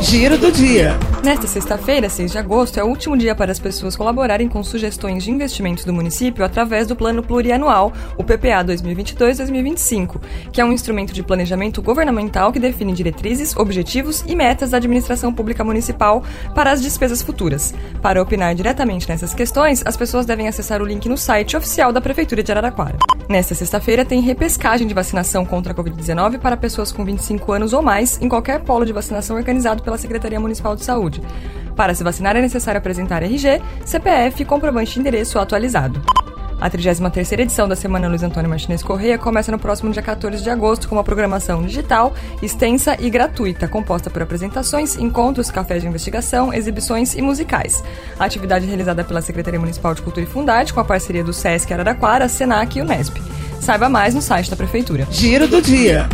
Giro do dia. Nesta sexta-feira, 6 de agosto, é o último dia para as pessoas colaborarem com sugestões de investimentos do município através do Plano Plurianual, o PPA 2022-2025, que é um instrumento de planejamento governamental que define diretrizes, objetivos e metas da administração pública municipal para as despesas futuras. Para opinar diretamente nessas questões, as pessoas devem acessar o link no site oficial da Prefeitura de Araraquara. Nesta sexta-feira, tem repescagem de vacinação contra a Covid-19 para pessoas com 25 anos ou mais em qualquer polo de vacinação organizado pela Secretaria Municipal de Saúde. Para se vacinar é necessário apresentar RG, CPF e comprovante de endereço atualizado. A 33ª edição da Semana Luiz Antônio Martinez Correia começa no próximo dia 14 de agosto com uma programação digital, extensa e gratuita, composta por apresentações, encontros, cafés de investigação, exibições e musicais. A atividade é realizada pela Secretaria Municipal de Cultura e Fundade com a parceria do SESC Araraquara, SENAC e Unesp. Saiba mais no site da Prefeitura. Giro do dia.